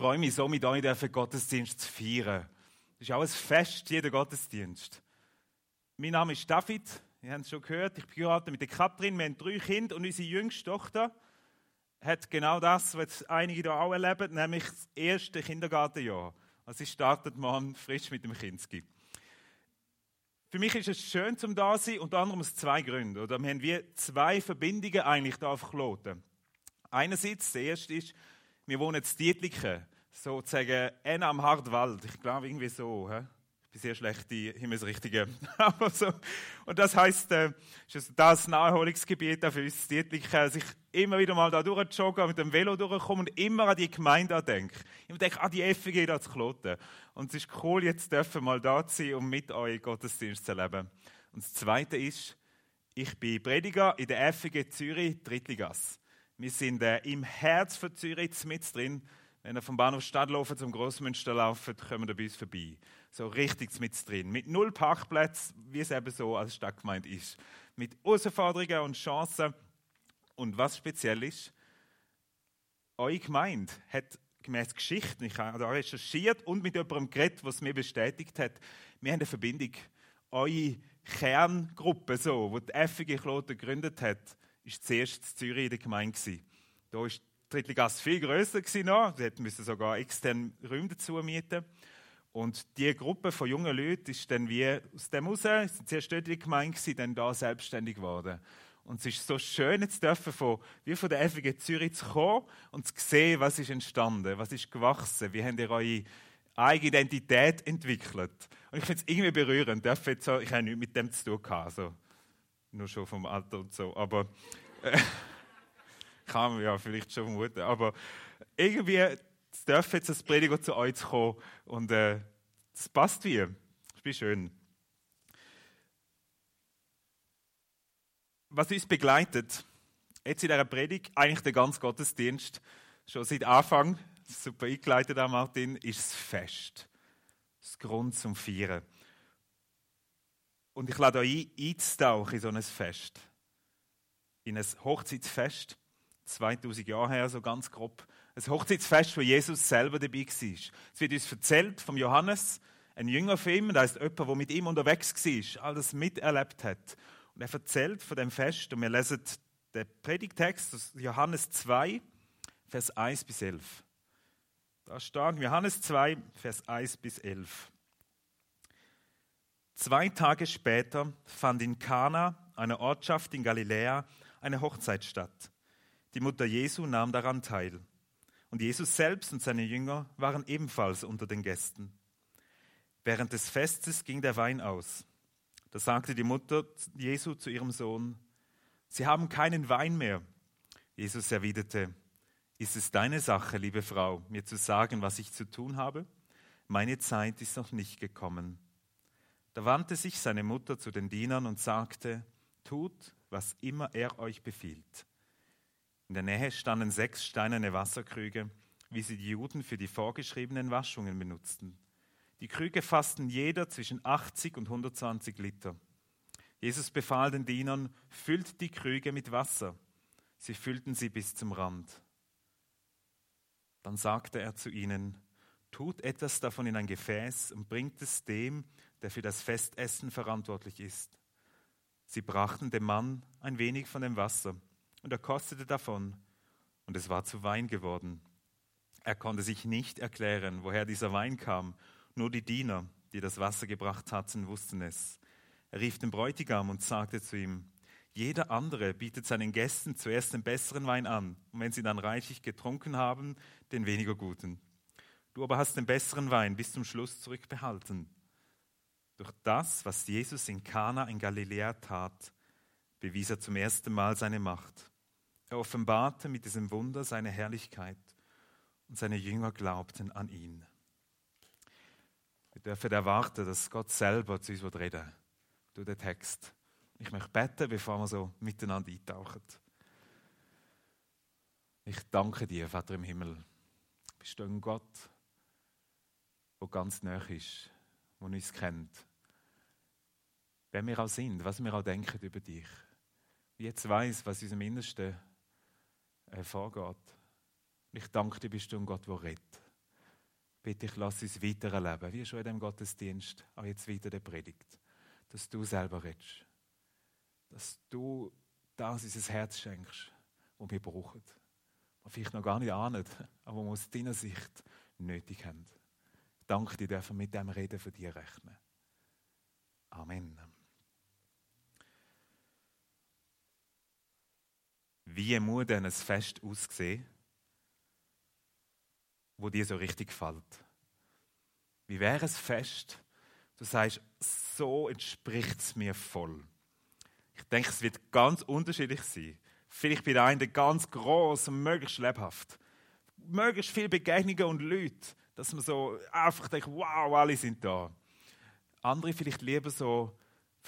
freue mich so, mit euch den Gottesdienst zu feiern. Das ist auch ein Fest, jeder Gottesdienst. Mein Name ist David, ihr habt es schon gehört, ich bin mit der Katrin, wir haben drei Kinder und unsere jüngste Tochter hat genau das, was einige hier auch erleben, nämlich das erste Kindergartenjahr. Also sie startet morgen frisch mit dem Kinski. Für mich ist es schön zum da sein, unter anderem aus zwei Gründen. Oder wir haben wie zwei Verbindungen eigentlich da auf Kloten. Einerseits, der erste ist, wir wohnen in Dietliken, sozusagen en am Hartwald. Ich glaube irgendwie so. He? Ich bin sehr schlecht die Himmelsrichtige. Aber so. Und das heisst, äh, ist das Naherholungsgebiet für uns Dietliken, dass ich immer wieder mal da durchjogge, mit dem Velo durchkomme und immer an die Gemeinde denke. Ich denke an die FG da zu Kloten. Und es ist cool, jetzt dürfen mal da zu sein, um mit euch Gottesdienst zu erleben. Und das Zweite ist, ich bin Prediger in der FG Zürich, Drittligasse. Wir sind äh, im Herz von Zürich mit drin. Wenn ihr vom Bahnhof Stadtlaufen zum Grossmünster laufen, kommen wir bei uns vorbei. So richtig mit drin. Mit null Parkplätzen, wie es eben so als Stadtgemeinde ist. Mit Herausforderungen und Chancen. Und was speziell ist, eure Gemeinde hat gemäß Geschichten, ich habe da recherchiert und mit jemandem geredet, was mir bestätigt hat, wir haben eine Verbindung. Eure Kerngruppe, so, die die FG Kloten gegründet hat, ist zuerst in Zürich in der Gemeinde. Da war die Drittligasse viel grösser. Sie mussten sogar externe Räume dazu mieten. Und diese Gruppe von jungen Leuten ist dann wie aus dem raus, sind zuerst dort in der Gemeinde, dann da selbstständig geworden. Und es ist so schön, jetzt dürfen von, wie von der FG Zürich zu kommen und zu sehen, was ist entstanden, was ist gewachsen, wie habt ihr eure eigene Identität entwickelt. Und ich finde es irgendwie berührend. Jetzt so, ich habe nichts mit dem zu tun gehabt. Also, nur schon vom Alter und so. Aber äh, kann man ja vielleicht schon vermuten. Aber irgendwie darf jetzt als Prediger zu euch kommen und äh, es passt wie. Es ist schön. Was uns begleitet, jetzt in dieser Predigt, eigentlich der ganze Gottesdienst, schon seit Anfang, super eingeleitet, Martin, ist das Fest. Das Grund zum Feiern. Und ich lade euch ein, einzutauchen in so ein Fest. In ein Hochzeitsfest, 2000 Jahre her, so ganz grob. Ein Hochzeitsfest, wo Jesus selber dabei war. Es wird uns erzählt vom Johannes, ein Jünger von ihm, das ist jemand, der mit ihm unterwegs war, all das miterlebt hat. Und er erzählt von dem Fest, und wir lesen den Predigtext aus Johannes 2, Vers 1 bis 11. Da steht Johannes 2, Vers 1 bis 11. Zwei Tage später fand in Kana, einer Ortschaft in Galiläa, eine Hochzeit statt. Die Mutter Jesu nahm daran teil. Und Jesus selbst und seine Jünger waren ebenfalls unter den Gästen. Während des Festes ging der Wein aus. Da sagte die Mutter Jesu zu ihrem Sohn, Sie haben keinen Wein mehr. Jesus erwiderte, Ist es deine Sache, liebe Frau, mir zu sagen, was ich zu tun habe? Meine Zeit ist noch nicht gekommen. Da wandte sich seine Mutter zu den Dienern und sagte, tut, was immer er euch befiehlt. In der Nähe standen sechs steinerne Wasserkrüge, wie sie die Juden für die vorgeschriebenen Waschungen benutzten. Die Krüge fassten jeder zwischen 80 und 120 Liter. Jesus befahl den Dienern, füllt die Krüge mit Wasser. Sie füllten sie bis zum Rand. Dann sagte er zu ihnen, tut etwas davon in ein Gefäß und bringt es dem, der für das Festessen verantwortlich ist. Sie brachten dem Mann ein wenig von dem Wasser, und er kostete davon, und es war zu Wein geworden. Er konnte sich nicht erklären, woher dieser Wein kam, nur die Diener, die das Wasser gebracht hatten, wussten es. Er rief den Bräutigam und sagte zu ihm, jeder andere bietet seinen Gästen zuerst den besseren Wein an, und wenn sie dann reichlich getrunken haben, den weniger guten. Du aber hast den besseren Wein bis zum Schluss zurückbehalten. Durch das, was Jesus in Kana in Galiläa tat, bewies er zum ersten Mal seine Macht. Er offenbarte mit diesem Wunder seine Herrlichkeit und seine Jünger glaubten an ihn. Wir dürfen erwarten, dass Gott selber zu uns reden wird, durch den Text. Ich möchte beten, bevor wir so miteinander eintauchen. Ich danke dir, Vater im Himmel. Bist du ein Gott, der ganz nah ist, der uns kennt wer wir auch sind, was wir auch denken über dich. Ich jetzt weiß, was in unserem Innersten äh, vorgeht. Ich danke dir, bist du ein Gott, der redet. bitte ich, lass uns weiter erleben, wie schon in dem Gottesdienst, auch jetzt weiter der Predigt, dass du selber redest. Dass du das unser Herz schenkst, was wir brauchen. Was vielleicht noch gar nicht ahnen, aber was aus deiner Sicht nötig haben. Danke dir, dürfen mit dem Reden von dir rechnen. Amen. Wie muss denn ein Fest aussehen, wo dir so richtig gefällt? Wie wäre es Fest, du sagst, so entspricht es mir voll. Ich denke, es wird ganz unterschiedlich sein. Vielleicht bei der einen ganz groß und möglichst lebhaft. Möglichst viele Begegnungen und Leute, dass man so einfach denkt, wow, alle sind da. Andere vielleicht lieber so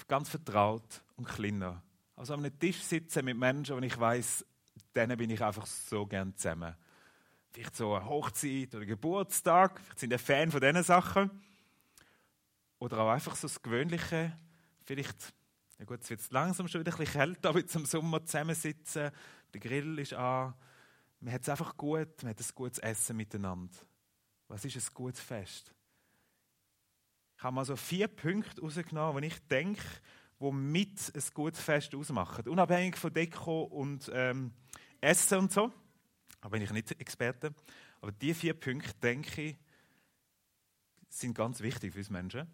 ganz vertraut und kleiner. Also an einem Tisch sitzen mit Menschen, und ich weiß, denen bin ich einfach so gern zusammen. Vielleicht so eine Hochzeit oder Geburtstag, vielleicht sind ein Fan von diesen Sachen. Oder auch einfach so das Gewöhnliche, vielleicht, ja gut, es wird langsam schon wieder ein bisschen kälter, aber zum Sommer zusammensitzen, der Grill ist an, man hat es einfach gut, man hat ein gutes Essen miteinander. Was ist ein gutes Fest? Ich habe mal so vier Punkte rausgenommen, die ich denke, die mit ein gutes Fest ausmachen. Unabhängig von Deko und ähm, Essen und so. Da bin ich nicht Experte. Aber diese vier Punkte, denke ich, sind ganz wichtig für uns Menschen.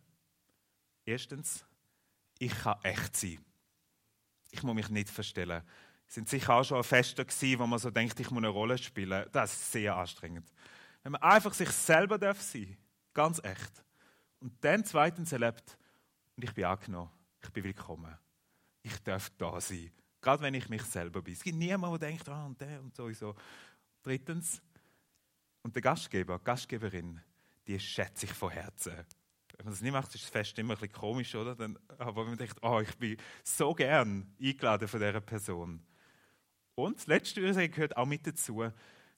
Erstens, ich kann echt sein. Ich muss mich nicht verstellen. Es sind sicher auch schon Feste gewesen, wo man so denkt, ich muss eine Rolle spielen. Das ist sehr anstrengend. Wenn man einfach sich selber darf sein, ganz echt. Und dann zweitens erlebt, und ich bin angenommen, ich bin willkommen. Ich darf da sein. Gerade wenn ich mich selber bin. Es gibt niemanden, der denkt, ah, und der und sowieso. Drittens, und der Gastgeber, die Gastgeberin, die schätze ich von Herzen. Wenn man das nicht macht, ist das Fest immer ein bisschen komisch, oder? Dann, aber wenn man denkt, oh, ich bin so gern eingeladen von dieser Person. Und das Letzte, was ich gehört auch mit dazu,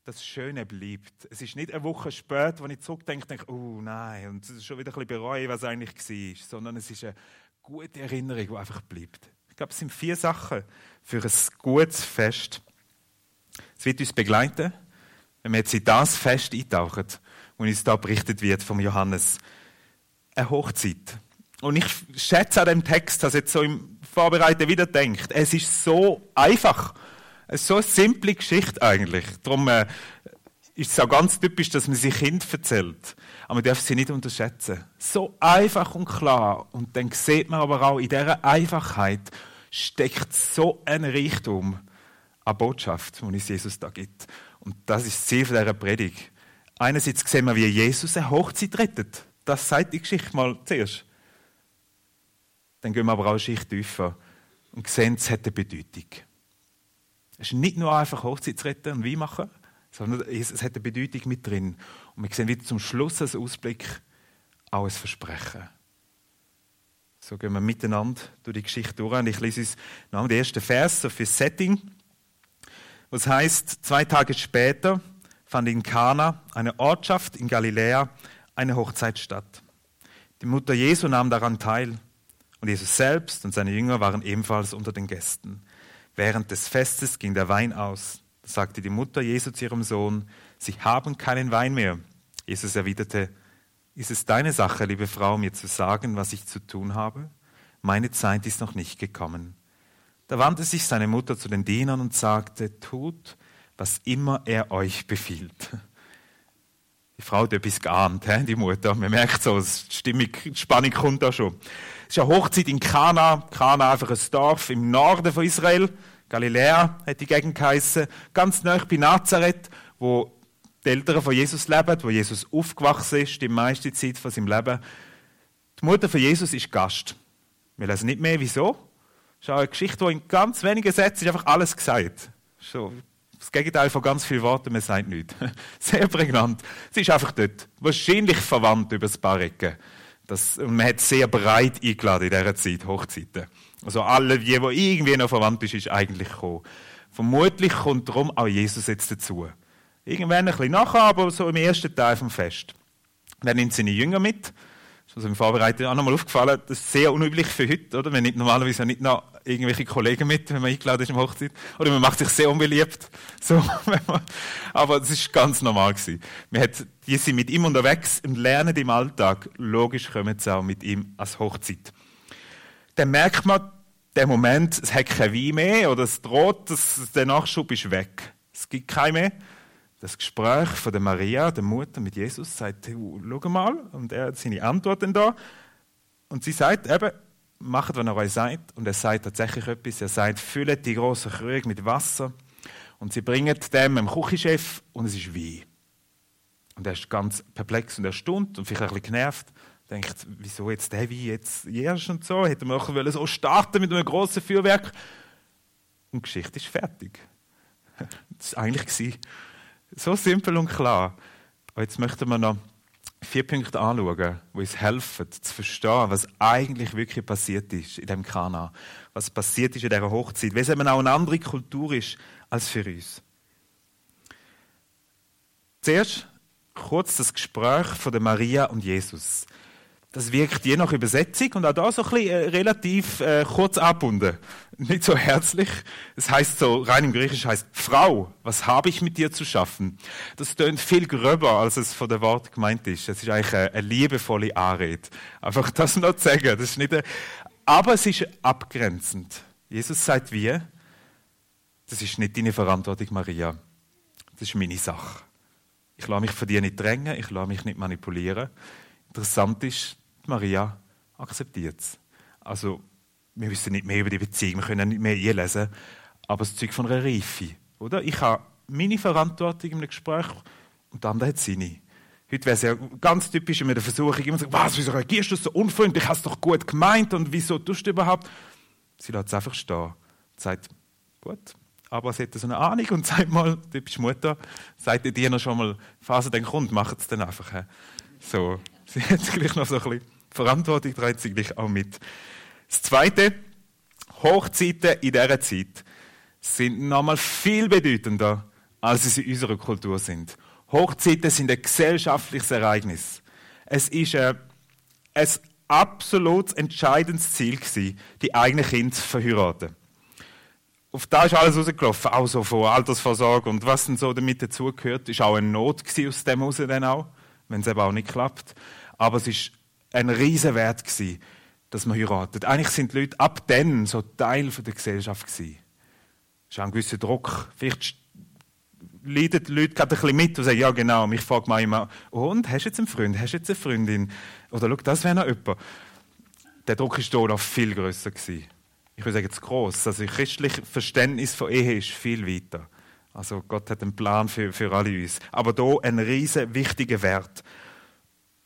das Schöne bleibt. Es ist nicht eine Woche später, wenn ich zurückdenke, denke, oh nein, und schon wieder ein bisschen bereue, was eigentlich war, sondern es ist eine gute Erinnerung, die einfach bleibt. Ich glaube, es sind vier Sachen für ein gutes Fest. Es wird uns begleiten, wenn wir jetzt in das Fest eintauchen, wo uns da berichtet wird vom Johannes. Eine Hochzeit. Und ich schätze an dem Text, dass jetzt so im Vorbereiten wieder denkt, es ist so einfach. So eine simple Geschichte eigentlich. Darum äh, ist es auch ganz typisch, dass man sich Kind erzählt. Aber man darf sie nicht unterschätzen. So einfach und klar. Und dann sieht man aber auch, in dieser Einfachheit steckt so ein Reichtum an Botschaft, die uns Jesus da gibt. Und das ist das Ziel dieser Predigt. Einerseits sehen wir, wie Jesus eine Hochzeit rettet. Das sagt die Geschichte mal zuerst. Dann gehen wir aber auch eine Schicht tiefer und sehen, es hat eine Bedeutung. Es ist nicht nur einfach Hochzeit zu retten und Wein machen, sondern es hat eine Bedeutung mit drin. Und wir sehen wieder zum Schluss als Ausblick auch ein Versprechen. So gehen wir miteinander durch die Geschichte durch. Und ich lese uns noch den ersten Vers so für Setting. Was heißt, zwei Tage später fand in Kana, eine Ortschaft in Galiläa, eine Hochzeit statt. Die Mutter Jesu nahm daran teil und Jesus selbst und seine Jünger waren ebenfalls unter den Gästen. Während des Festes ging der Wein aus. Da sagte die Mutter Jesu zu ihrem Sohn, Sie haben keinen Wein mehr. Jesus erwiderte, Ist es deine Sache, liebe Frau, mir zu sagen, was ich zu tun habe? Meine Zeit ist noch nicht gekommen. Da wandte sich seine Mutter zu den Dienern und sagte, tut, was immer er euch befiehlt. Die Frau hat etwas geahnt, die Mutter. Man merkt so, die Spannung kommt da schon. Es ist eine Hochzeit in Kana. Kana einfach ein Dorf im Norden von Israel. Galiläa hat die Gegend geheissen. Ganz nah bei Nazareth, wo die Eltern von Jesus leben, wo Jesus aufgewachsen ist, die meiste Zeit von seinem Leben. Die Mutter von Jesus ist Gast. Wir lesen nicht mehr, wieso. Es ist auch eine Geschichte, wo in ganz wenigen Sätzen einfach alles gesagt. So, das Gegenteil von ganz vielen Worten, man sagt nichts. Sehr prägnant. Sie ist einfach dort. Wahrscheinlich verwandt über ein paar Ecken. Das, man hat sehr breit eingeladen in dieser Zeit, Hochzeiten. Also alle, die, die irgendwie noch verwandt ist, ist eigentlich gekommen. Vermutlich kommt darum auch Jesus jetzt dazu. Irgendwann ein bisschen nachher, aber so im ersten Teil vom Fest. Dann nimmt seine Jünger mit. Ist also im Vorbereiten auch nochmal aufgefallen, das ist sehr unüblich für heute, oder? Wenn nicht normalerweise nicht noch irgendwelche Kollegen mit, wenn man eingeladen ist im Hochzeit. Oder man macht sich sehr unbeliebt. So, man, aber es ist ganz normal gewesen. Wir hat, die sind mit ihm unterwegs und lernen im Alltag. Logisch kommen sie auch mit ihm als Hochzeit. Dann merkt man, der Moment, es hat kein Wein mehr oder es droht, dass der Nachschub ist weg. Es gibt kein mehr das Gespräch von der Maria, der Mutter mit Jesus, sagt, hey, schau mal, und er hat seine Antworten da. Und sie sagt eben, macht, was er euch sagt. Und er sagt tatsächlich etwas. Er sagt, füllt die großen Krüge mit Wasser. Und sie bringen dem dem Küchenchef und es ist Wein. Und er ist ganz perplex und erstaunt und vielleicht ein bisschen genervt. Denkt, wieso jetzt der Wein jetzt erst und so? Hätte man auch so starten mit einem großen Feuerwerk. Und die Geschichte ist fertig. Das war eigentlich so simpel und klar. Und jetzt möchten wir noch vier Punkte anschauen, die uns helfen, zu verstehen, was eigentlich wirklich passiert ist in dem Kana. Was passiert ist in dieser Hochzeit. Weil es eben auch eine andere Kultur ist als für uns. Zuerst kurz das Gespräch von Maria und Jesus. Das wirkt je nach Übersetzung und auch da so ein bisschen äh, relativ äh, kurz abbunden. Nicht so herzlich. Es heißt so, rein im Griechisch heißt, Frau, was habe ich mit dir zu schaffen? Das tönt viel gröber, als es von der Wort gemeint ist. Es ist eigentlich eine, eine liebevolle Anrede. Einfach das noch zu sagen. Das ist nicht eine, aber es ist abgrenzend. Jesus sagt wie, das ist nicht deine Verantwortung, Maria. Das ist meine Sache. Ich lasse mich von dir nicht drängen, ich lasse mich nicht manipulieren. Interessant ist, Maria akzeptiert es. Also, wir wissen nicht mehr über die Beziehung, wir können nicht mehr lesen, aber es zeugt von einer Reife. Oder? Ich habe meine Verantwortung in einem Gespräch und der andere hat seine. Heute wäre es ja ganz typisch mit der Versuchung, immer zu sagen, was, wieso reagierst du so unfreundlich, hast du doch gut gemeint und wieso tust du überhaupt? Sie lässt es einfach stehen und sagt, gut, aber sie hat so eine Ahnung und sagt mal, du bist Mutter, sagt der Diener schon mal, Phase dann kommt, macht es dann einfach. So, sie hat gleich noch so ein bisschen Verantwortung trägt sie gleich auch mit. Das Zweite, Hochzeiten in dieser Zeit sind nochmal viel bedeutender, als sie in unserer Kultur sind. Hochzeiten sind ein gesellschaftliches Ereignis. Es ist ein, ein absolut entscheidendes Ziel gewesen, die eigenen Kinder zu verheiraten. Auf da ist alles rausgelaufen, auch so von Altersvorsorge und was denn so damit dazugehört, ist auch eine Not aus dem heraus dann auch, wenn es eben auch nicht klappt. Aber es ist ein Riesenwert gewesen, dass man heiratet. Eigentlich sind die Leute ab dann so Teil der Gesellschaft gewesen. Es ist ein gewisser Druck. Vielleicht leiden die Leute gerade ein bisschen mit und sagen, ja genau, mich fragt man immer, oh, und, hast du jetzt einen Freund, hast du jetzt eine Freundin? Oder schau, das wäre noch jemand. Der Druck ist hier noch viel grösser gewesen. Ich würde sagen, zu gross. Also das christliche Verständnis von Ehe ist viel weiter. Also Gott hat einen Plan für, für alle uns. Aber hier ein riesen wichtiger Wert.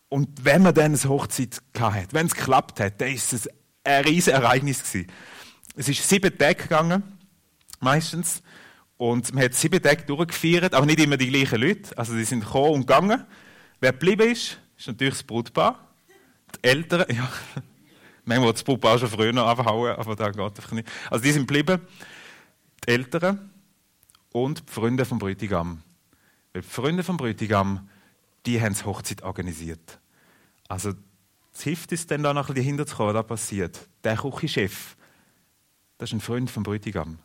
Und wenn man dann eine Hochzeit hatte, wenn es geklappt hat, dann ist es ein riesiges Ereignis gewesen. Es ist sieben Tage gegangen, meistens. Und man hat sieben Tage durchgefeiert, aber nicht immer die gleichen Leute. Also die sind gekommen und gegangen. Wer geblieben ist, ist natürlich das Brutpaar. Die Eltern, ja. Manchmal das Brutpaar schon früher noch abhauen, aber da geht einfach nicht. Also die sind geblieben. Die Eltern und die Freunde vom Bräutigam. Weil die Freunde vom Bräutigam, die haben die Hochzeit organisiert. Also, es hilft uns dann da noch ein bisschen dahinter was da passiert. Der Küchenchef, das ist ein Freund vom Bräutigam.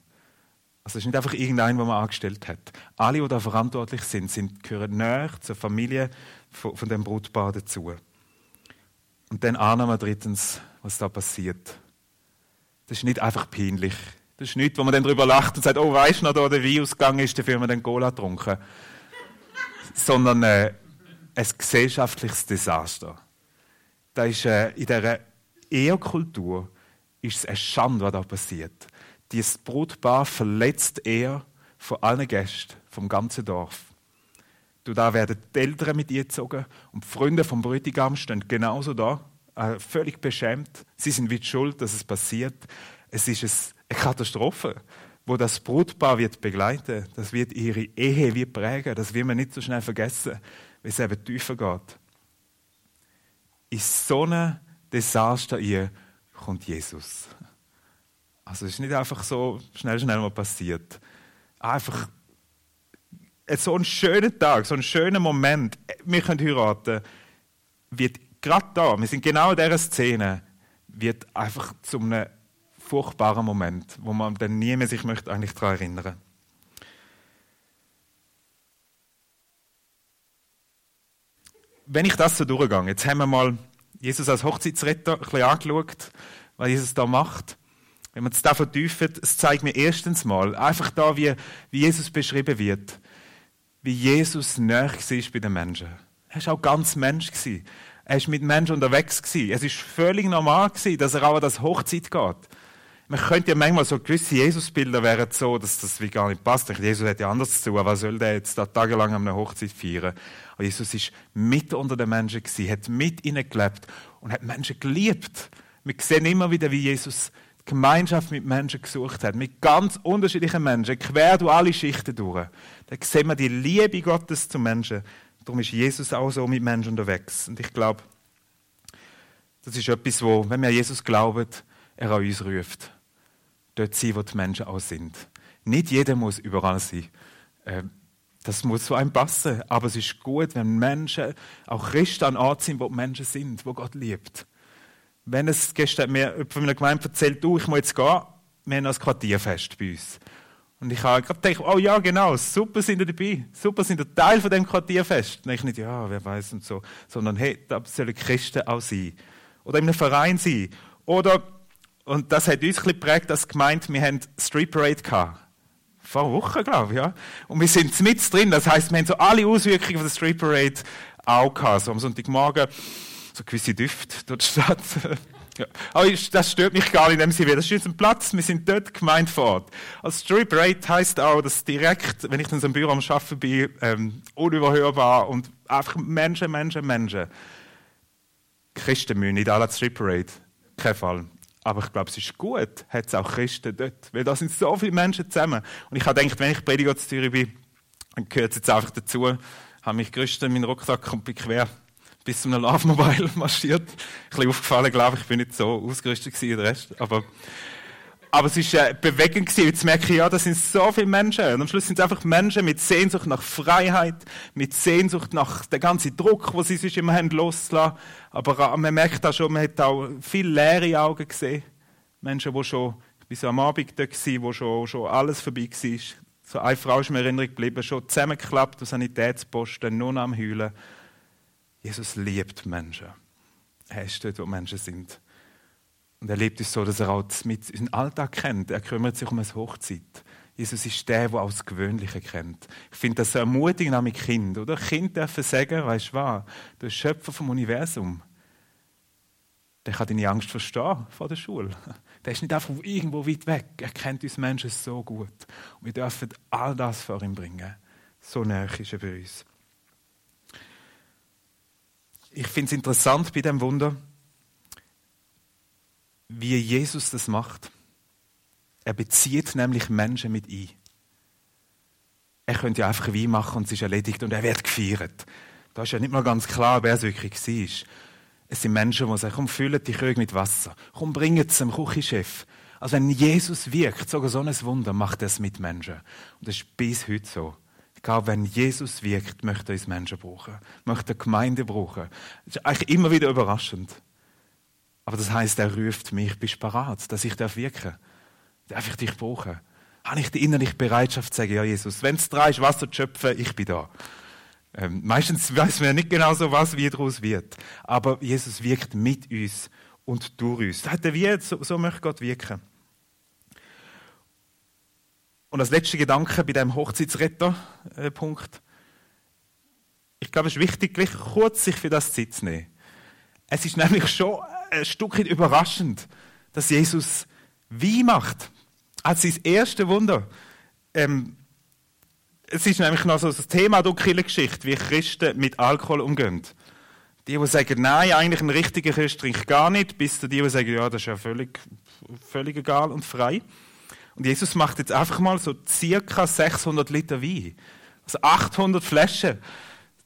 Also, es ist nicht einfach irgendein, den man angestellt hat. Alle, die da verantwortlich sind, sind gehören näher zur Familie von, von dem Brutpaar dazu. Und dann ahnen wir drittens, was da passiert. Das ist nicht einfach peinlich. Das ist nichts, wo man dann darüber lacht und sagt, oh, weißt du noch, da der Wein ausgegangen ist, dafür haben wir dann Cola getrunken. Sondern äh, ein gesellschaftliches Desaster da ist, äh, in dieser Ehekultur ist es eine Schande, was da passiert. Dieses Brutpaar verletzt er von allen Gästen vom ganzen Dorf. Du, da werden die Eltern mit ihr gezogen und die Freunde vom Bräutigam stehen genauso da, äh, völlig beschämt. Sie sind wie schuld, dass es passiert. Es ist eine Katastrophe, wo das Brutpaar wird begleiten. Das wird ihre Ehe wie prägen. Das will man nicht so schnell vergessen, wie es eben tiefer geht in so ein Desaster hier kommt Jesus. Also es ist nicht einfach so schnell, schnell mal passiert. Einfach so ein schöner Tag, so ein schöner Moment, wir können heiraten, wird gerade da, wir sind genau in dieser Szene, wird einfach zu einem furchtbaren Moment, wo man dann nie mehr sich möchte eigentlich daran erinnern. Wenn ich das so durchgehe, jetzt haben wir mal Jesus als Hochzeitsretter ein bisschen angeschaut, was Jesus da macht. Wenn man es da vertiefen, es zeigt mir erstens mal einfach da, wie, wie Jesus beschrieben wird, wie Jesus näher war bei den Menschen. Er war auch ganz Mensch. Er war mit Menschen unterwegs. Es war völlig normal, dass er auch an das Hochzeit geht. Man könnte ja manchmal so gewisse Jesusbilder wären so, dass das wie gar nicht passt. Jesus hat ja anders zu tun. Was soll der jetzt da tagelang an einer Hochzeit feiern? Aber Jesus ist mit unter den Menschen gewesen, hat mit ihnen gelebt und hat Menschen geliebt. Wir sehen immer wieder, wie Jesus Gemeinschaft mit Menschen gesucht hat, mit ganz unterschiedlichen Menschen, quer durch alle Schichten durch. Da sehen wir die Liebe Gottes zu Menschen. Darum ist Jesus auch so mit Menschen unterwegs. Und ich glaube, das ist etwas, wo, wenn wir Jesus glauben, er an uns ruft. Dort sein, wo die Menschen auch sind. Nicht jeder muss überall sein. Ähm, das muss zu einem passen. Aber es ist gut, wenn Menschen, auch Christen an Ort sind, wo die Menschen sind, wo Gott liebt wenn es gestern mir von meiner Gemeinde erzählt, du, ich muss jetzt gehen, wir haben ein Quartierfest bei uns. Und ich habe gerade gedacht, oh ja, genau, super sind ihr dabei, super sind ihr Teil von dem Quartierfest. Und ich nicht, ja, wer weiß und so, sondern hey, da sollen Christen auch sein. Oder in einem Verein sein. Oder, und das hat uns ein geprägt als Gemeinde, wir haben Street Parade gehabt. Vor Woche, glaube ich, ja. Und wir sind mit drin, das heisst, wir haben so alle Auswirkungen der Street Parade auch gehabt. So am Sonntagmorgen so gewisse Düfte dort statt. ja. Aber das stört mich gar nicht in dem Sinne. Das ist ein Platz, wir sind dort gemeint vor Ort. Als Story Parade heisst auch, dass direkt, wenn ich dann so im Büro am Arbeiten bin, ähm, unüberhörbar und einfach Menschen, Menschen, Menschen. Christen müssen nicht alle Street Parade. Kein Fall. Aber ich glaube, es ist gut, hat es auch Christen dort. Weil da sind so viele Menschen zusammen. Und ich habe gedacht, wenn ich Prediger zu Zürich bin, dann gehört es jetzt einfach dazu, habe mich gerüstet in meinen Rucksack und bin quer bis zum Love Mobile marschiert. Ein bisschen aufgefallen, glaube ich, ich bin nicht so ausgerüstet wie der Rest. Aber, aber es war äh, bewegend gewesen. Jetzt merke ich, ja, das sind so viele Menschen. Und am Schluss sind es einfach Menschen mit Sehnsucht nach Freiheit, mit Sehnsucht nach dem ganzen Druck, den sie sich immer haben loslassen. Aber äh, man merkt auch schon, man hat auch viele leere Augen gesehen. Menschen, die schon, so am Abend da gewesen, wo schon, schon alles vorbei war. So eine Frau ist mir in Erinnerung geblieben, schon zusammengeklappt, Sanitätsposten, nur am Heulen. Jesus liebt Menschen. Er ist dort, wo Menschen sind. Und er liebt uns so, dass er auch mit unseren Alltag kennt. Er kümmert sich um eine Hochzeit. Jesus ist der, der auch das Gewöhnliche kennt. Ich finde das so ermutigend auch mit Kind, oder? Kind dürfen sagen, weißt du was, du bist Schöpfer vom Universum. Der kann deine Angst verstehen vor der Schule. Der ist nicht einfach irgendwo weit weg. Er kennt uns Menschen so gut. Und wir dürfen all das vor ihm bringen. So näher ist er bei uns ich finde es interessant bei dem Wunder, wie Jesus das macht. Er bezieht nämlich Menschen mit ein. Er könnte ja einfach Wein machen und es ist erledigt und er wird gefeiert. Da ist ja nicht mal ganz klar, wer es wirklich war. Es sind Menschen, die sagen, komm, füllen die Krüge mit Wasser. Komm, bringen es zum Küchenchef. Also wenn Jesus wirkt, sogar so ein Wunder, macht er es mit Menschen. Und das ist bis heute so. Egal, wenn Jesus wirkt, möchte er uns Menschen brauchen, möchte er Gemeinde brauchen. Das ist eigentlich immer wieder überraschend. Aber das heißt, er ruft mich, bist du bereit, dass ich wirken darf? Darf ich dich brauchen? Habe ich die innerliche Bereitschaft zu sagen, ja Jesus, wenn es dran ist, Wasser zu schöpfen, ich bin da. Ähm, meistens weiß man ja nicht genau so, was wie daraus wird. Aber Jesus wirkt mit uns und durch uns. Das hat er wie, so, so möchte Gott wirken. Und als letzter Gedanke bei dem Hochzeitsretter-Punkt. Ich glaube, es ist wichtig, gleich kurz sich für das Zeit zu nehmen. Es ist nämlich schon ein Stückchen überraschend, dass Jesus wie macht. Als sein erstes Wunder. Ähm, es ist nämlich noch so das Thema der Kirchengeschichte, wie Christen mit Alkohol umgehen. Die, die sagen, nein, eigentlich ein richtiger Christ trinkt gar nicht, bis zu die, die sagen, ja, das ist ja völlig, völlig egal und frei. Und Jesus macht jetzt einfach mal so circa 600 Liter Wein. Also 800 Flaschen.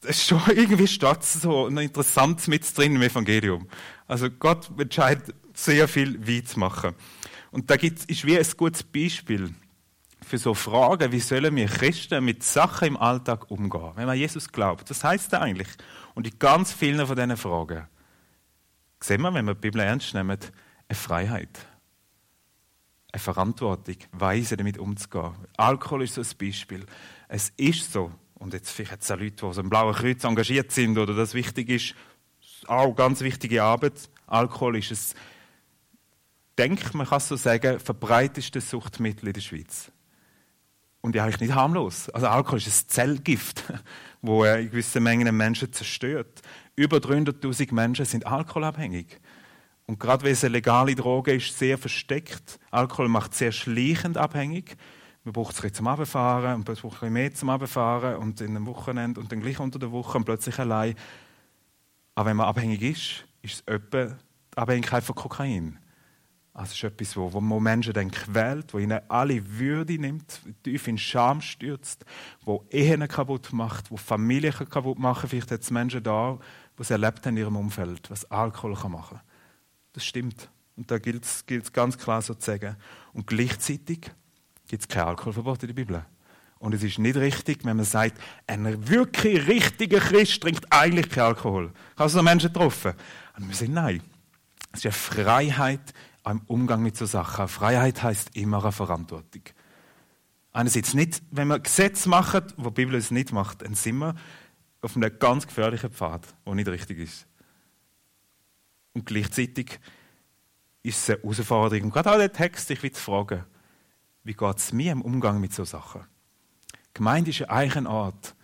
Das ist schon irgendwie statt so interessant mit drin im Evangelium. Also Gott entscheidet sehr viel Wein zu machen. Und da gibt's, ist wie ein gutes Beispiel für so Fragen, wie sollen wir Christen mit Sachen im Alltag umgehen, wenn man Jesus glaubt. Was heißt das eigentlich? Und in ganz vielen von diesen Fragen sehen wir, wenn wir die Bibel ernst nehmen, eine Freiheit. Eine Verantwortung, weise damit umzugehen. Alkohol ist so ein Beispiel. Es ist so, und jetzt vielleicht es auch Leute, die so im Blauen Kreuz engagiert sind oder das wichtig ist, auch ganz wichtige Arbeit. Alkohol ist es, denke man kann so sagen, verbreiteste Suchtmittel in der Schweiz. Und ja, eigentlich nicht harmlos. Also Alkohol ist ein Zellgift, wo in gewissen Mengen Menschen zerstört. Über 300.000 Menschen sind alkoholabhängig. Und gerade weil es eine legale Droge ist, sehr versteckt. Alkohol macht sehr schleichend abhängig. Man braucht es zum Abfahren und man braucht ein mehr zum Abfahren und in einem Wochenende und dann gleich unter der Woche und plötzlich allein. Aber wenn man abhängig ist, ist es etwa die Abhängigkeit von Kokain. Also es ist etwas, wo, wo Menschen dann quält, wo ihnen alle Würde nimmt, tief in Scham stürzt, wo Ehen kaputt macht, wo Familien kaputt machen. Vielleicht hat es Menschen da, die sie erlebt haben in ihrem Umfeld, was Alkohol kann machen kann. Das stimmt. Und da gilt es ganz klar so zu sagen. Und gleichzeitig gibt es kein Alkoholverbot in der Bibel. Und es ist nicht richtig, wenn man sagt, ein wirklich richtiger Christ trinkt eigentlich keinen Alkohol. Hast du noch Menschen getroffen? Und wir sagen, nein. Es ist eine Freiheit im Umgang mit so Sachen. Freiheit heißt immer eine Verantwortung. Einerseits nicht, wenn wir Gesetze machen, wo die Bibel es nicht macht, dann sind wir auf einem ganz gefährlichen Pfad, der nicht richtig ist. Und gleichzeitig ist es eine Herausforderung. Und gerade auch der Text, ich will fragen, wie geht es mir im Umgang mit solchen Sachen? Gemeinde ist eigentlich ein Ort,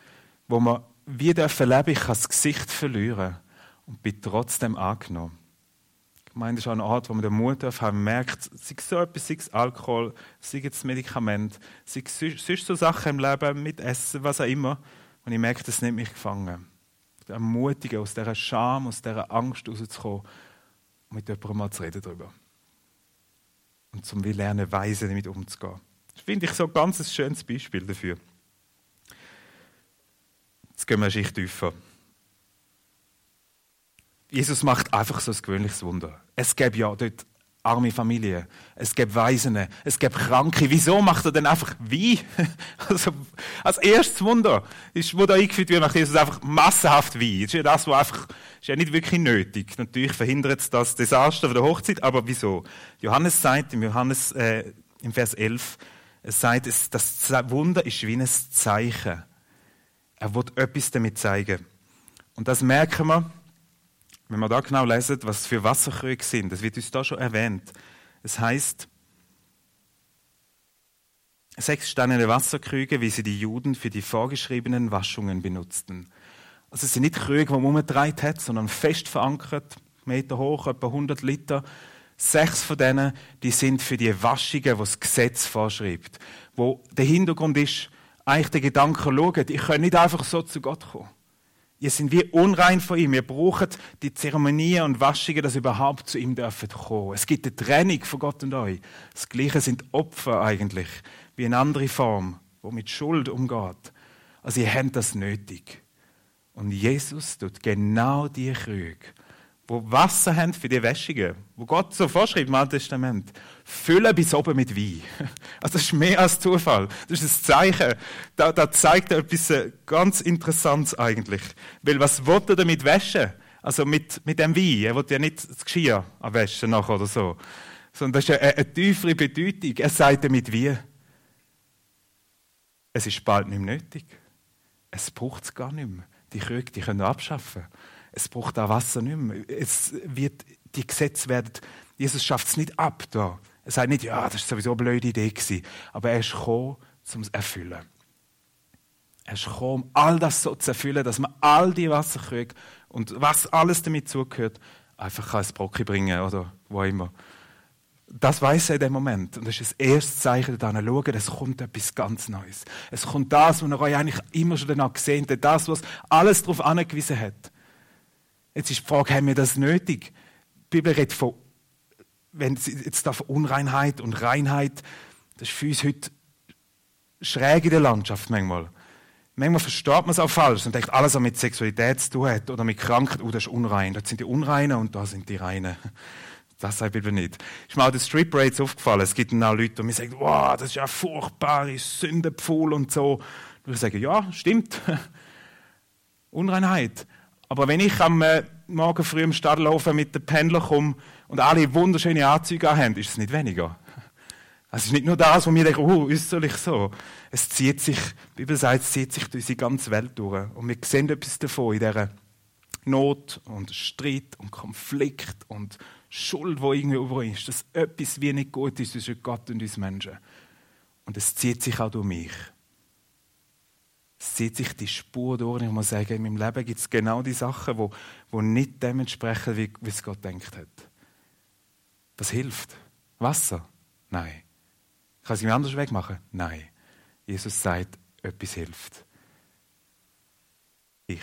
wo man wie dürfen leben, ich kann das Gesicht verlieren und bin trotzdem angenommen. Gemeinde ist auch ein Ort, wo man den Mut darf merkt, sei es so etwas, sei es Alkohol, sei es Medikament, sei es sonst so Sachen im Leben, mit Essen, was auch immer. Und ich merke, das nimmt mich gefangen. Ermutigen, aus dieser Scham, aus dieser Angst rauszukommen und mit jemandem mal zu reden darüber und zum wir lernen, weise damit umzugehen. Das finde ich so ein ganz schönes Beispiel dafür. Jetzt gehen wir eine Schicht tiefer. Jesus macht einfach so ein gewöhnliches Wunder. Es gäbe ja dort arme Familien, es gibt Waisen, es gibt Kranke. Wieso macht er denn einfach wie? Also, als erstes Wunder, ist, wo da eingeführt wird, macht Jesus einfach massenhaft wie. Das ist ja das, was einfach, ist ja nicht wirklich nötig. Natürlich verhindert es das Desaster von der Hochzeit, aber wieso? Johannes sagt im Johannes, äh, im Vers 11, es sagt, das Wunder ist wie ein Zeichen. Er wird etwas damit zeigen. Und das merken wir, wenn wir da genau lesen, was für Wasserkrüge sind, das wird uns da schon erwähnt. Es heißt, sechs steinerne Wasserkrüge, wie sie die Juden für die vorgeschriebenen Waschungen benutzten. Also es sind nicht Krüge, die man umgedreht hat, sondern fest verankert, Meter hoch, etwa 100 Liter. Sechs von denen, die sind für die Waschungen, die das Gesetz vorschreibt. Wo der Hintergrund ist, eigentlich der Gedanke, schauen, ich kann nicht einfach so zu Gott kommen. Ihr sind wie unrein von ihm. Wir brauchen die Zeremonien und Waschungen, dass ihr überhaupt zu ihm dürfen kommen. Es gibt eine Trennung von Gott und euch. Das Gleiche sind Opfer eigentlich, wie eine andere Form, wo mit Schuld umgeht. Also ihr habt das nötig. Und Jesus tut genau die Krüge wo Wasser haben für die Wäschungen, wo Gott so vorschreibt im Alten Testament, füllen bis oben mit Wein. Also das ist mehr als Zufall. Das ist ein Zeichen. Da, da zeigt etwas äh, ganz Interessantes eigentlich. Weil was will er damit waschen? Also mit, mit dem Wein. Er will ja nicht das Geschirr waschen nachher oder so. Sondern das ist eine, eine tiefere Bedeutung. Er sagt damit wie, es ist bald nicht mehr nötig. Es braucht es gar nicht mehr. Die Krüge, die können abschaffen es braucht da Wasser nicht mehr. Es wird, die Gesetze werden, Jesus schafft es nicht ab da. Er sagt nicht, ja, das ist sowieso eine blöde Idee gewesen. Aber er ist gekommen, um es zu erfüllen. Er ist gekommen, um all das so zu erfüllen, dass man all die Wasser kriegt und was alles damit zugehört, einfach als Brocki bringen oder wo immer. Das weiß er in dem Moment. Und das ist das erste Zeichen, da schauen, es kommt etwas ganz Neues. Es kommt das, was er euch eigentlich immer schon danach gesehen hat, das, was alles darauf angewiesen hat. Jetzt ist die Frage, haben wir das nötig? Die Bibel redet von, wenn jetzt da von Unreinheit und Reinheit, das ist für uns heute schräg in der Landschaft manchmal. Manchmal versteht man es auch falsch und denkt, alles, was mit Sexualität zu tun hat oder mit Krankheit, oh, das ist unrein. Das sind die Unreinen und da sind die Reinen. Das sagt Bibel nicht. Ist mir auch den Strip Rates aufgefallen. Es gibt dann auch Leute, die sagen, wow, das ist ja furchtbare Sündenpfuhl und so. Und ich sage, ja, stimmt. Unreinheit. Aber wenn ich am äh, morgen früh im Stadtlaufen mit den Pendlern komme und alle wunderschöne Anzüge haben, ist es nicht weniger. Es ist nicht nur das, wo wir denken, oh, ist soll ich so. Es zieht sich, die Bibel sagt, es zieht sich durch unsere ganze Welt durch. Und wir sehen etwas davon in dieser Not und Streit und Konflikt und Schuld, wo irgendwie über ist. Dass etwas wie nicht gut ist zwischen Gott und uns Menschen. Und es zieht sich auch durch mich. Es zieht sich die Spur durch. Ich muss sagen, in meinem Leben gibt es genau die Sachen, wo, wo nicht dem entsprechen, wie, wie es Gott denkt hat. Was hilft? Wasser? Nein. Kann ich mir anders wegmachen? Nein. Jesus sagt, etwas hilft. Ich.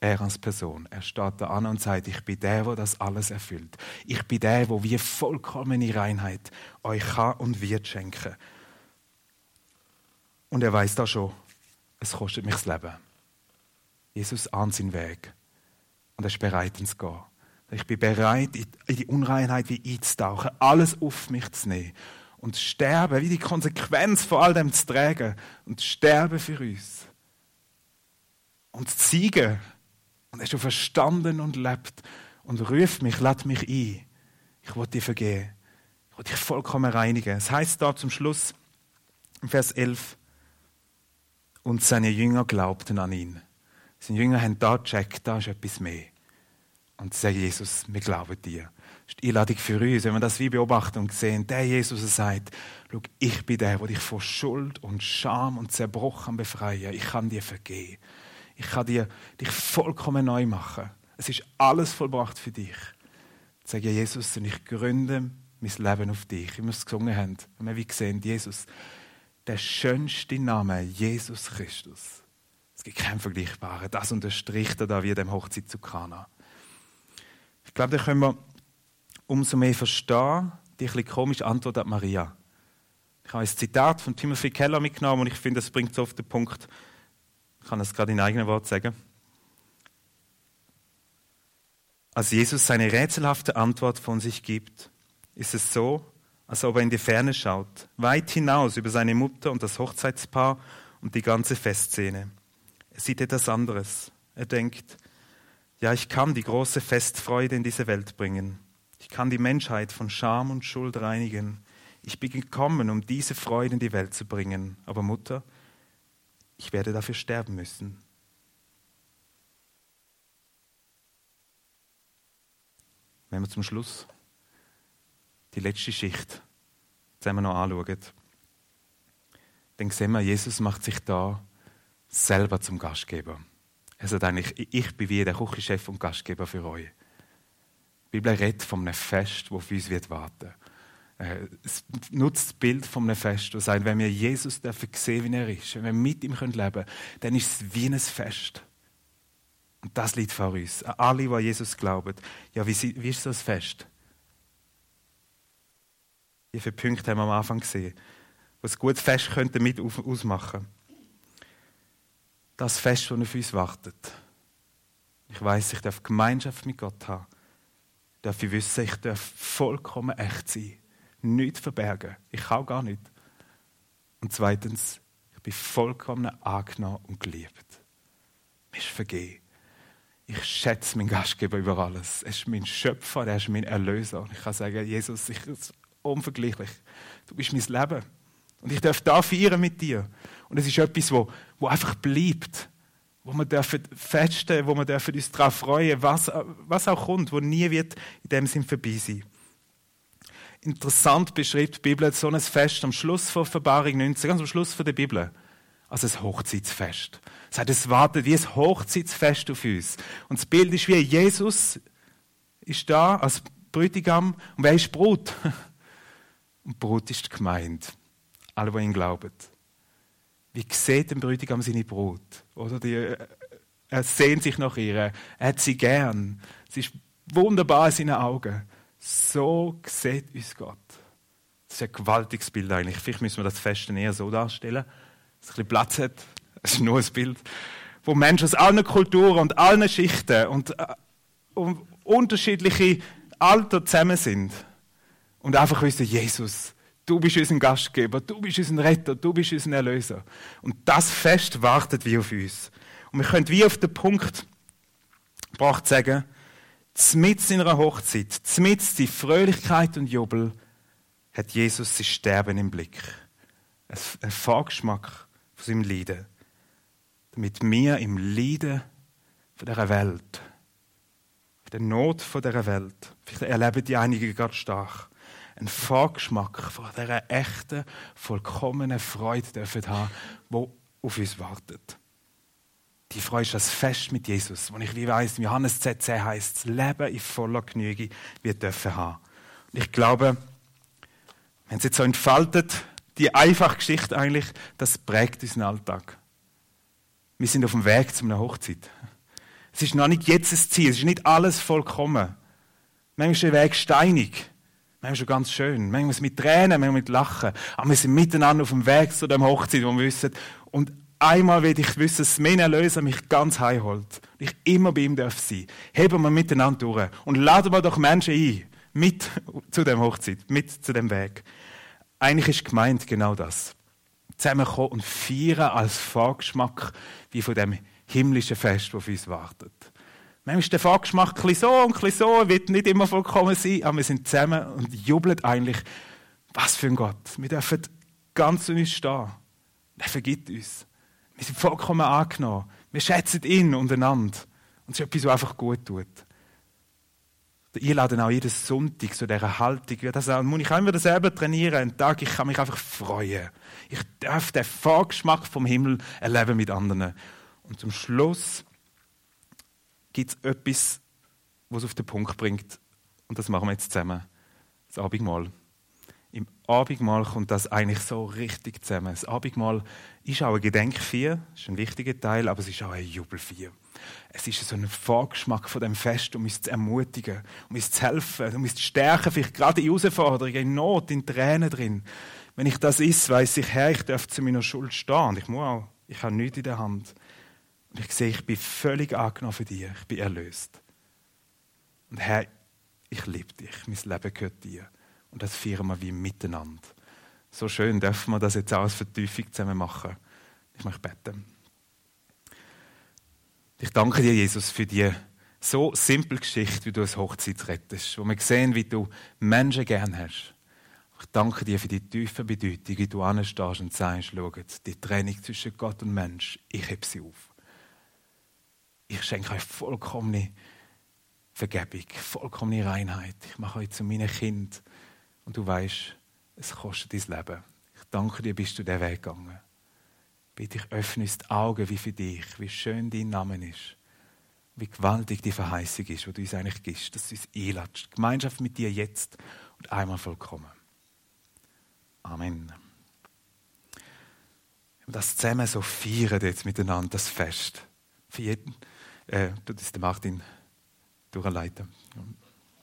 Er als Person. Er steht da an und sagt, ich bin der, der das alles erfüllt. Ich bin der, der wie vollkommene Reinheit euch kann und wird schenken. Und er weiß da schon, es kostet mich das Leben. Jesus ahnt seinen Weg. Und er ist bereit, ins Gehen. Ich bin bereit, in die Unreinheit wie einzutauchen, alles auf mich zu nehmen und sterben, wie die Konsequenz von all dem zu tragen und sterben für uns. Und siegen. Und er ist schon verstanden und lebt und ruft mich, lad mich ein. Ich will dir vergehen. Ich will dich vollkommen reinigen. Es heißt da zum Schluss, im Vers 11, und seine Jünger glaubten an ihn. Seine Jünger haben da gecheckt, da ist etwas mehr. Und sie sagen, Jesus, wir glauben dir. Das ist die Einladung für uns, wenn wir das wie beobachten und sehen, der Jesus sagt, schau, ich bin der, der dich von Schuld und Scham und Zerbruch befreien Ich kann dir vergehen. Ich kann dir, dich vollkommen neu machen. Es ist alles vollbracht für dich. Ich sage Jesus, und ich gründe mein Leben auf dich. Wie wir es gesungen haben, haben wir wie gesehen, Jesus, der schönste Name, Jesus Christus. Es gibt keinen vergleichbaren. Das unterstricht er da wie dem Hochzeit zu Kana. Ich glaube, da können wir umso mehr verstehen, die ein komische Antwort an Maria. Ich habe ein Zitat von Timothy Keller mitgenommen und ich finde, das bringt es auf den Punkt. Ich kann es gerade in eigenen Worten sagen. Als Jesus seine rätselhafte Antwort von sich gibt, ist es so, als ob er in die Ferne schaut, weit hinaus über seine Mutter und das Hochzeitspaar und die ganze Festszene. Er sieht etwas anderes. Er denkt, ja, ich kann die große Festfreude in diese Welt bringen. Ich kann die Menschheit von Scham und Schuld reinigen. Ich bin gekommen, um diese Freude in die Welt zu bringen. Aber Mutter, ich werde dafür sterben müssen. Wenn wir zum Schluss die letzte Schicht zusammen noch anschauen, dann sehen wir, Jesus macht sich da selber zum Gastgeber. Er sagt eigentlich, ich bin wie der Küchenchef und Gastgeber für euch. Die Bibel redet von einem Fest, das auf uns wird warten äh, Es nutzt das Bild von einem Fest, das sagt, wenn wir Jesus dürfen sehen, wie er ist, wenn wir mit ihm leben können, dann ist es wie ein Fest. Und das liegt vor uns. Alle, die an Jesus glauben. Ja, wie, wie ist so ein Fest? Wie viele Punkte haben wir am Anfang gesehen, was ein gutes Fest könnte mit ausmachen Das Fest, das auf uns wartet. Ich weiß, ich darf Gemeinschaft mit Gott haben darf ich wissen, ich darf vollkommen echt sein. Nichts verbergen. Ich kann gar nicht. Und zweitens, ich bin vollkommen angenommen und geliebt. Mir ist vergeben. Ich schätze meinen Gastgeber über alles. Er ist mein Schöpfer, er ist mein Erlöser. Und ich kann sagen, Jesus, ich unvergleichlich. Du bist mein Leben. Und ich darf da feiern mit dir. Und es ist etwas, wo, wo einfach bleibt wo wir dürfen feststellen, wo wir dürfen uns darauf freuen, was, was auch kommt, wo nie wird in dem Sinn vorbei sein. Interessant beschreibt die Bibel so ein Fest am Schluss von Offenbarung 19, ganz am Schluss der Bibel, als ein Hochzeitsfest. Das heißt, es wartet wie ein Hochzeitsfest auf uns. Und das Bild ist wie Jesus ist da als Bräutigam und wer ist Brut? Und Brut ist die Gemeinde. Alle, die ihn glauben. Wie sieht ein Bräutigam seine Brut? Oder die, er sehnt sich nach ihr. Er hat sie gern. Sie ist wunderbar in seinen Augen. So sieht uns Gott. Das ist ein gewaltiges Bild eigentlich. Vielleicht müssen wir das Fest eher so darstellen, dass es ein bisschen Platz hat. Es ist nur ein Bild, wo Menschen aus allen Kulturen und allen Schichten und, äh, und unterschiedliche Alter zusammen sind. Und einfach wissen, Jesus, Du bist unser Gastgeber, du bist unser Retter, du bist unser Erlöser. Und das Fest wartet wie auf uns. Und wir können wie auf den Punkt gebracht sagen, mit seiner Hochzeit, mit die Fröhlichkeit und Jubel, hat Jesus sein Sterben im Blick. Ein Vorgeschmack von seinem Leiden. Damit wir im Leiden von dieser Welt, der Not von dieser Welt, vielleicht erleben die einigen ganz stark, einen Vorgeschmack von dieser echten, vollkommenen Freude dürfen haben, die auf uns wartet. Die Freude ist das Fest mit Jesus, wo ich wie weiss, Johannes ZC heißt, das Leben in voller Genüge wir dürfen haben. Und ich glaube, wenn es jetzt so entfaltet, die einfache Geschichte eigentlich, das prägt unseren Alltag. Wir sind auf dem Weg zu einer Hochzeit. Es ist noch nicht jetzt das Ziel, es ist nicht alles vollkommen. Manchmal ist der Weg steinig, manchmal schon ganz schön, manchmal mit Tränen, manchmal mit Lachen. Aber wir sind miteinander auf dem Weg zu der Hochzeit, wo wir wissen, und einmal will ich wissen, dass mein Erlöser mich ganz heimholt. Und ich immer bei ihm darf sein. Heben wir miteinander durch und laden wir doch Menschen ein, mit zu dem Hochzeit, mit zu dem Weg. Eigentlich ist gemeint genau das. Zusammenkommen und feiern als Vorgeschmack wie von dem himmlischen Fest, das auf uns wartet. Manchmal ist der Vorgeschmack ein so und ein so, wird nicht immer vollkommen sein, aber wir sind zusammen und jubeln eigentlich, was für ein Gott. Wir dürfen ganz zu uns stehen. Er vergibt uns. Wir sind vollkommen angenommen. Wir schätzen ihn untereinander. Und es ist etwas, was einfach gut tut. Ich lade auch jeden Sonntag zu dieser Haltung. Das muss ich auch immer selber trainieren. Einen Tag, ich kann mich einfach freuen. Ich darf den Vorgeschmack vom Himmel erleben mit anderen. Und zum Schluss gibt es etwas, was es auf den Punkt bringt. Und das machen wir jetzt zusammen. Das Abendmahl. Im Abendmahl kommt das eigentlich so richtig zusammen. Das Abendmahl ist auch ein Gedenkfeier, ist ein wichtiger Teil, aber es ist auch ein Jubelfeier. Es ist so ein Vorgeschmack von dem Fest, um uns zu ermutigen, um uns zu helfen, um uns zu stärken, vielleicht gerade in Herausforderungen, in Not, in Tränen drin. Wenn ich das ist, weiß ich, Herr, ich darf zu meiner Schuld stehen. Und ich muss auch, ich habe nichts in der Hand. Und ich sehe, ich bin völlig angenommen für dich, ich bin erlöst. Und Herr, ich liebe dich, mein Leben gehört dir. Und das feiern wir wie miteinander. So schön dürfen wir das jetzt auch als Vertiefung zusammen machen. Ich möchte beten. Ich danke dir, Jesus, für die so simple Geschichte, wie du es Hochzeit rettest, wo wir sehen, wie du Menschen gern hast. Ich danke dir für die tiefe Bedeutung, wie du anstehst und sagst, schau, die Trennung zwischen Gott und Mensch, ich heb sie auf. Ich schenke euch vollkommene Vergebung, vollkommene Reinheit. Ich mache euch zu meinem Kind. Und du weißt, es kostet dein Leben. Ich danke dir, bist du den Weg gegangen. Bitte ich öffne die Augen wie für dich, wie schön dein Name ist, wie gewaltig die Verheißung ist, die du uns eigentlich gibst, dass du uns einladest. Gemeinschaft mit dir jetzt und einmal vollkommen. Amen. Und das zusammen so feiern jetzt miteinander, das Fest. Für jeden, äh, das der Martin durchleiten.